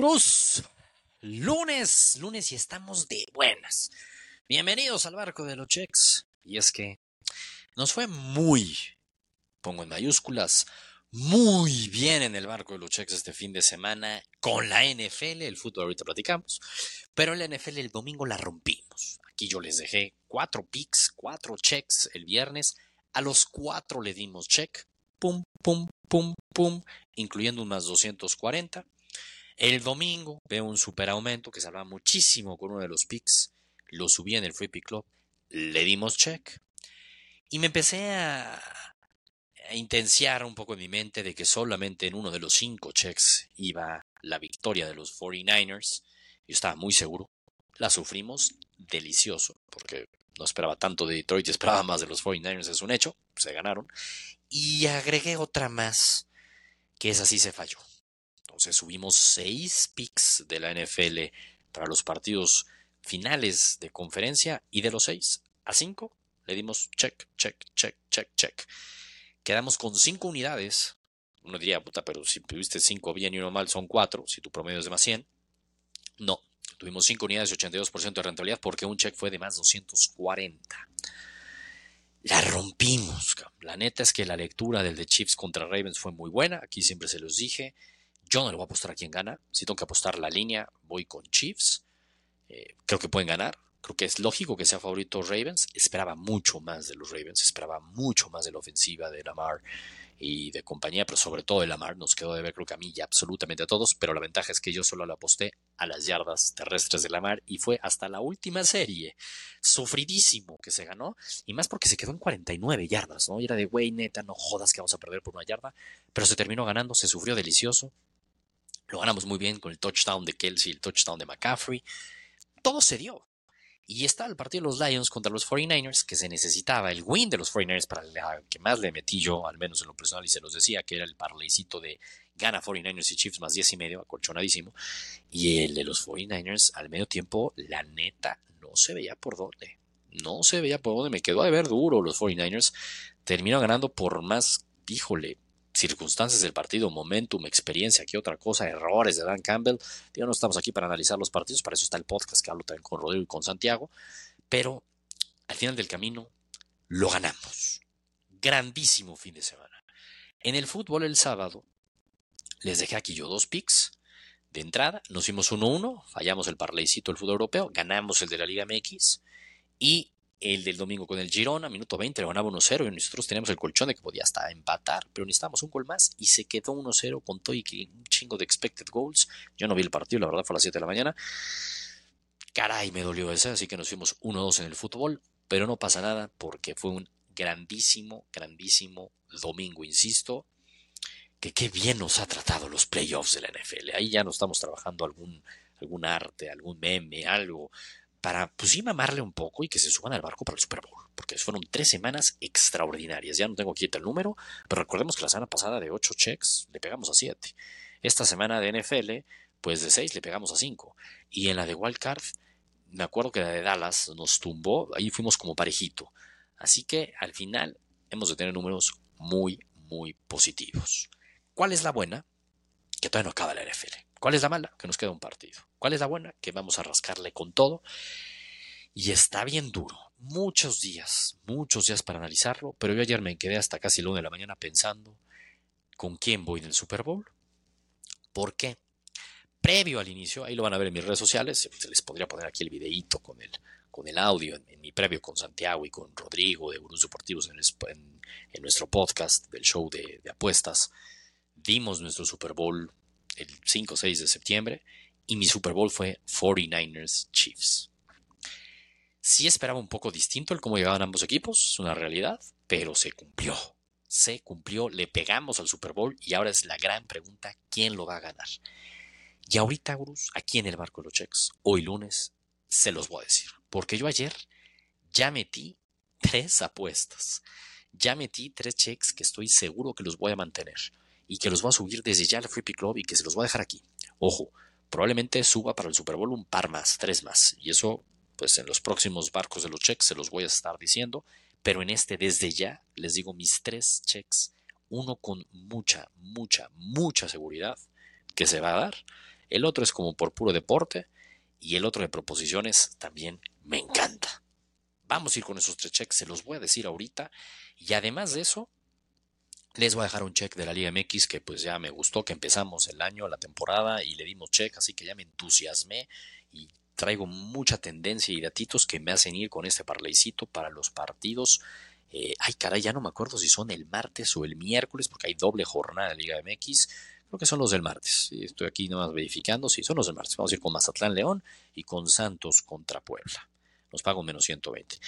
Cruz, lunes, lunes y estamos de buenas. Bienvenidos al barco de los checks. Y es que nos fue muy, pongo en mayúsculas, muy bien en el barco de los checks este fin de semana con la NFL, el fútbol ahorita platicamos, pero en la NFL el domingo la rompimos. Aquí yo les dejé cuatro picks, cuatro checks el viernes, a los cuatro le dimos check, pum, pum, pum, pum, incluyendo un más 240. El domingo veo un super aumento que se hablaba muchísimo con uno de los picks. Lo subí en el Free Pick Club. Le dimos check. Y me empecé a, a intenciar un poco en mi mente de que solamente en uno de los cinco checks iba la victoria de los 49ers. Yo estaba muy seguro. La sufrimos delicioso, porque no esperaba tanto de Detroit, esperaba más de los 49ers, es un hecho. Se ganaron. Y agregué otra más, que esa sí se falló. Subimos seis picks de la NFL para los partidos finales de conferencia y de los seis a cinco le dimos check, check, check, check, check. Quedamos con cinco unidades. Uno diría, puta, pero si tuviste cinco bien y uno mal son cuatro, si tu promedio es de más 100. No, tuvimos cinco unidades y 82% de rentabilidad porque un check fue de más 240. La rompimos. La neta es que la lectura del de Chiefs contra Ravens fue muy buena. Aquí siempre se los dije. Yo no le voy a apostar a quien gana. Si tengo que apostar la línea, voy con Chiefs. Eh, creo que pueden ganar. Creo que es lógico que sea favorito Ravens. Esperaba mucho más de los Ravens. Esperaba mucho más de la ofensiva de Lamar y de compañía, pero sobre todo de Lamar. Nos quedó de ver, creo que a mí y absolutamente a todos. Pero la ventaja es que yo solo le aposté a las yardas terrestres de Lamar y fue hasta la última serie. Sufridísimo que se ganó. Y más porque se quedó en 49 yardas, ¿no? Y era de, güey, neta, no jodas que vamos a perder por una yarda. Pero se terminó ganando, se sufrió delicioso. Lo ganamos muy bien con el touchdown de Kelsey, el touchdown de McCaffrey. Todo se dio. Y está el partido de los Lions contra los 49ers, que se necesitaba el win de los 49ers para el que más le metí yo, al menos en lo personal, y se los decía, que era el parleycito de gana 49ers y Chiefs más 10 y medio, acolchonadísimo. Y el de los 49ers, al medio tiempo, la neta, no se veía por dónde. No se veía por dónde. Me quedó de ver duro los 49ers. Terminó ganando por más, híjole, circunstancias del partido, momentum, experiencia, que otra cosa, errores de Dan Campbell. Digo, no estamos aquí para analizar los partidos, para eso está el podcast que hablo también con Rodrigo y con Santiago, pero al final del camino lo ganamos. Grandísimo fin de semana. En el fútbol el sábado les dejé aquí yo dos picks. De entrada, nos hicimos 1-1, fallamos el parleycito del fútbol europeo, ganamos el de la Liga MX y el del domingo con el Girona, minuto 20, lo ganaba 1-0 y nosotros teníamos el colchón de que podía hasta empatar, pero necesitábamos un gol más y se quedó 1-0 con todo y un chingo de expected goals. Yo no vi el partido, la verdad fue a las 7 de la mañana. Caray, me dolió ese, así que nos fuimos 1-2 en el fútbol, pero no pasa nada porque fue un grandísimo, grandísimo domingo, insisto, que qué bien nos ha tratado los playoffs de la NFL. Ahí ya no estamos trabajando algún, algún arte, algún meme, algo, para, pues sí, mamarle un poco y que se suban al barco para el Super Bowl, porque fueron tres semanas extraordinarias. Ya no tengo aquí el número, pero recordemos que la semana pasada de ocho checks le pegamos a siete. Esta semana de NFL, pues de seis le pegamos a cinco. Y en la de Wildcard, me acuerdo que la de Dallas nos tumbó, ahí fuimos como parejito. Así que al final hemos de tener números muy, muy positivos. ¿Cuál es la buena? Que todavía no acaba la NFL. ¿Cuál es la mala? Que nos queda un partido. ¿Cuál es la buena? Que vamos a rascarle con todo. Y está bien duro. Muchos días, muchos días para analizarlo, pero yo ayer me quedé hasta casi una de la mañana pensando con quién voy del Super Bowl. ¿Por qué? Previo al inicio, ahí lo van a ver en mis redes sociales, se les podría poner aquí el videíto con el, con el audio en, mi previo con Santiago y con Rodrigo de Gurús Deportivos en, en, nuestro podcast del show de, de apuestas. Dimos nuestro Super Bowl el 5 o 6 de septiembre y mi Super Bowl fue 49ers Chiefs. Sí esperaba un poco distinto el cómo llegaban ambos equipos, es una realidad, pero se cumplió. Se cumplió, le pegamos al Super Bowl y ahora es la gran pregunta, ¿quién lo va a ganar? Y ahorita, Bruce, aquí en el barco de los checks, hoy lunes, se los voy a decir. Porque yo ayer ya metí tres apuestas. Ya metí tres checks que estoy seguro que los voy a mantener y que los voy a subir desde ya al Pick Club y que se los voy a dejar aquí. Ojo, probablemente suba para el Super Bowl un par más, tres más. Y eso, pues en los próximos barcos de los checks se los voy a estar diciendo. Pero en este, desde ya, les digo mis tres checks. Uno con mucha, mucha, mucha seguridad que se va a dar. el otro es como por puro deporte y el otro de proposiciones también me encanta. Vamos a ir con esos tres checks, se los voy a decir ahorita. Y además de eso, les voy a dejar un check de la Liga MX que pues ya me gustó que empezamos el año, la temporada y le dimos check, así que ya me entusiasmé y traigo mucha tendencia y datitos que me hacen ir con este parleycito para los partidos. Eh, ay, caray, ya no me acuerdo si son el martes o el miércoles, porque hay doble jornada de Liga MX. Creo que son los del martes. Estoy aquí nomás verificando. Sí, son los del martes. Vamos a ir con Mazatlán León y con Santos contra Puebla. Nos pago menos 120.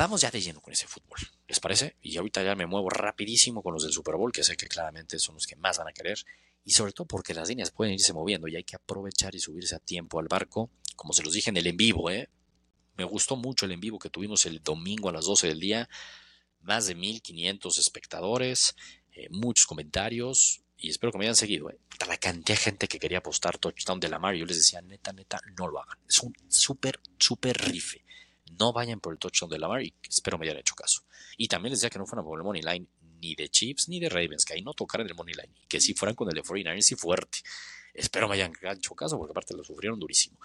Vamos ya de lleno con ese fútbol, ¿les parece? Y ahorita ya me muevo rapidísimo con los del Super Bowl, que sé que claramente son los que más van a querer. Y sobre todo porque las líneas pueden irse moviendo y hay que aprovechar y subirse a tiempo al barco. Como se los dije en el en vivo, ¿eh? Me gustó mucho el en vivo que tuvimos el domingo a las 12 del día. Más de 1500 espectadores, eh, muchos comentarios, y espero que me hayan seguido, ¿eh? la cantidad de gente que quería apostar touchdown de la Mar, yo les decía, neta, neta, no lo hagan. Es un súper, súper rife. No vayan por el touchdown de Lamar y espero me hayan hecho caso. Y también les decía que no fueran por el money line ni de Chiefs ni de Ravens, que ahí no tocaran el money line, que si fueran con el de 49ers y fuerte. Espero me hayan hecho caso porque aparte lo sufrieron durísimo.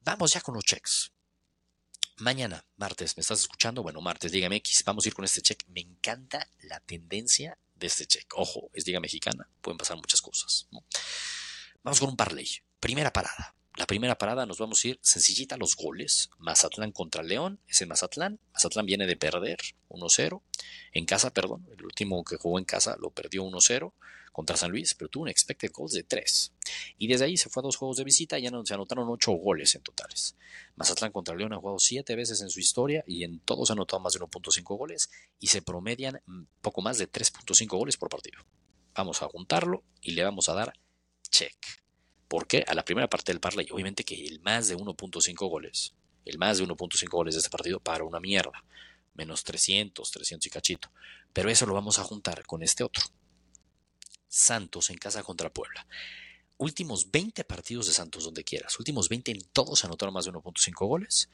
Vamos ya con los checks. Mañana, martes, ¿me estás escuchando? Bueno, martes, dígame X, vamos a ir con este check. Me encanta la tendencia de este check. Ojo, es Liga Mexicana, pueden pasar muchas cosas. Vamos con un parlay. Primera parada. La primera parada nos vamos a ir sencillita a los goles. Mazatlán contra León, es en Mazatlán. Mazatlán viene de perder 1-0. En casa, perdón, el último que jugó en casa lo perdió 1-0 contra San Luis, pero tuvo un expected goals de 3. Y desde ahí se fue a dos juegos de visita y ya se anotaron 8 goles en totales. Mazatlán contra León ha jugado 7 veces en su historia y en todos ha anotado más de 1.5 goles y se promedian poco más de 3.5 goles por partido. Vamos a juntarlo y le vamos a dar check. ¿Por qué? A la primera parte del parlay, obviamente que el más de 1.5 goles, el más de 1.5 goles de este partido para una mierda. Menos 300, 300 y cachito. Pero eso lo vamos a juntar con este otro Santos en casa contra Puebla. Últimos 20 partidos de Santos donde quieras. Últimos 20 en todos anotaron más de 1.5 goles.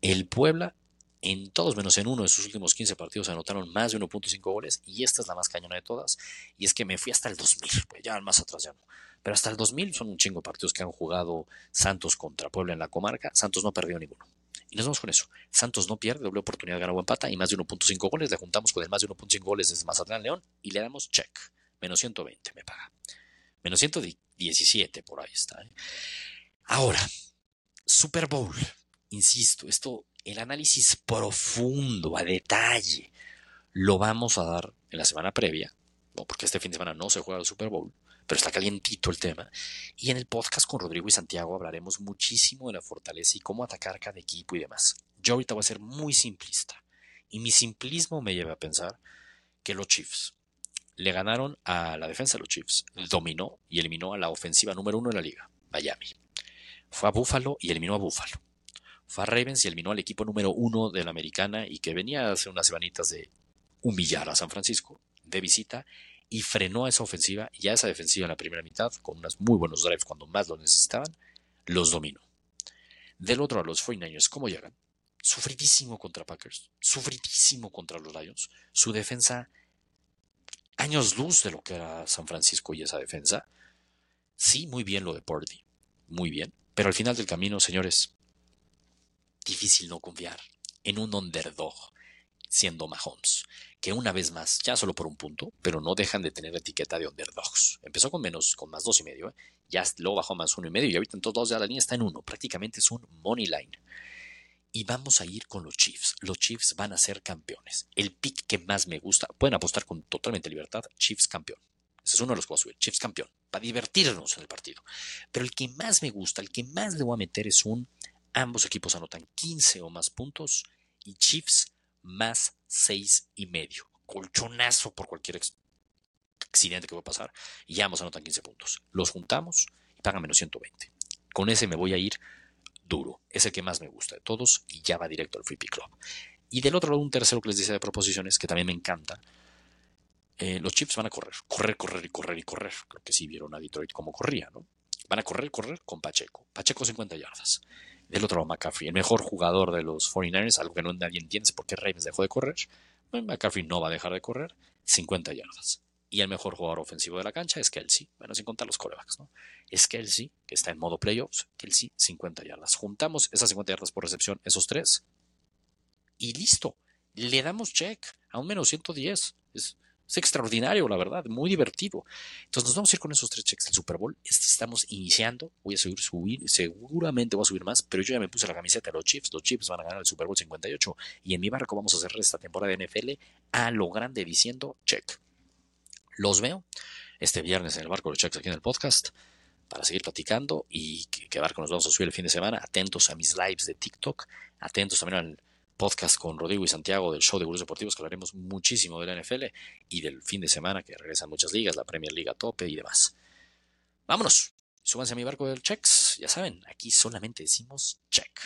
El Puebla en todos menos en uno de sus últimos 15 partidos anotaron más de 1.5 goles y esta es la más cañona de todas. Y es que me fui hasta el 2000, pues ya más atrás ya no. Pero hasta el 2000 son un chingo de partidos que han jugado Santos contra Puebla en la comarca. Santos no perdió ninguno. Y nos vamos con eso. Santos no pierde, doble oportunidad, gana o empata y más de 1.5 goles. Le juntamos con el más de 1.5 goles desde Mazatlán León y le damos check menos 120 me paga. Menos 117 por ahí está. ¿eh? Ahora, Super Bowl. Insisto, esto, el análisis profundo, a detalle, lo vamos a dar en la semana previa, porque este fin de semana no se juega el Super Bowl, pero está calientito el tema. Y en el podcast con Rodrigo y Santiago hablaremos muchísimo de la fortaleza y cómo atacar cada equipo y demás. Yo ahorita voy a ser muy simplista. Y mi simplismo me lleva a pensar que los Chiefs, le ganaron a la defensa de los Chiefs, dominó y eliminó a la ofensiva número uno de la liga, Miami. Fue a Buffalo y eliminó a Buffalo. Ravens y eliminó al equipo número uno de la americana y que venía hace unas semanitas de humillar a San Francisco de visita y frenó a esa ofensiva y a esa defensiva en la primera mitad con unos muy buenos drives cuando más lo necesitaban, los dominó. Del otro a los 49ers, ¿cómo llegan? Sufridísimo contra Packers, sufridísimo contra los Lions. Su defensa años luz de lo que era San Francisco y esa defensa. Sí, muy bien lo de Purdy, muy bien. Pero al final del camino, señores, difícil no confiar en un underdog siendo Mahomes, que una vez más, ya solo por un punto, pero no dejan de tener etiqueta de underdogs. Empezó con menos, con más dos y medio, ¿eh? ya luego bajó más uno y medio y ahorita en todos ya la línea está en uno, prácticamente es un money line y vamos a ir con los Chiefs. Los Chiefs van a ser campeones. El pick que más me gusta, pueden apostar con totalmente libertad, Chiefs campeón. Ese es uno de los que voy a subir, Chiefs campeón, para divertirnos en el partido. Pero el que más me gusta, el que más le voy a meter es un, ambos equipos anotan 15 o más puntos y Chiefs más 6 y medio. Colchonazo por cualquier accidente que va a pasar y ambos anotan 15 puntos. Los juntamos y pagan menos 120. Con ese me voy a ir duro. Es el que más me gusta de todos y ya va directo al Free Pick Club. Y del otro lado, un tercero que les dice de proposiciones, que también me encanta. Eh, los Chips van a correr, correr, correr y correr y correr. Creo que sí vieron a Detroit cómo corría, ¿no? Van a correr, correr con Pacheco. Pacheco 50 yardas. Del otro lado, McCaffrey, el mejor jugador de los 49ers, algo que no nadie entiende por qué Ravens dejó de correr. McCaffrey no va a dejar de correr, 50 yardas. Y el mejor jugador ofensivo de la cancha es Kelsey. Bueno, sin contar los corebacks, ¿no? Es Kelsey, que está en modo playoffs. Kelsey, 50 yardas. Juntamos esas 50 yardas por recepción, esos tres. Y listo. Le damos check a un menos 110. Es, es extraordinario, la verdad, muy divertido. Entonces nos vamos a ir con esos tres checks del Super Bowl. Estamos iniciando. Voy a subir, subir, seguramente voy a subir más, pero yo ya me puse la camiseta de los Chiefs. Los Chiefs van a ganar el Super Bowl 58. Y en mi barco vamos a cerrar esta temporada de NFL a lo grande diciendo check. Los veo este viernes en el barco de los checks aquí en el podcast para seguir platicando y que barco nos vamos a subir el fin de semana. Atentos a mis lives de TikTok. Atentos también al podcast con Rodrigo y Santiago del show de Gurús Deportivos, que hablaremos muchísimo de la NFL y del fin de semana que regresan muchas ligas, la Premier League a tope y demás. Vámonos, súbanse a mi barco del checks, ya saben, aquí solamente decimos check.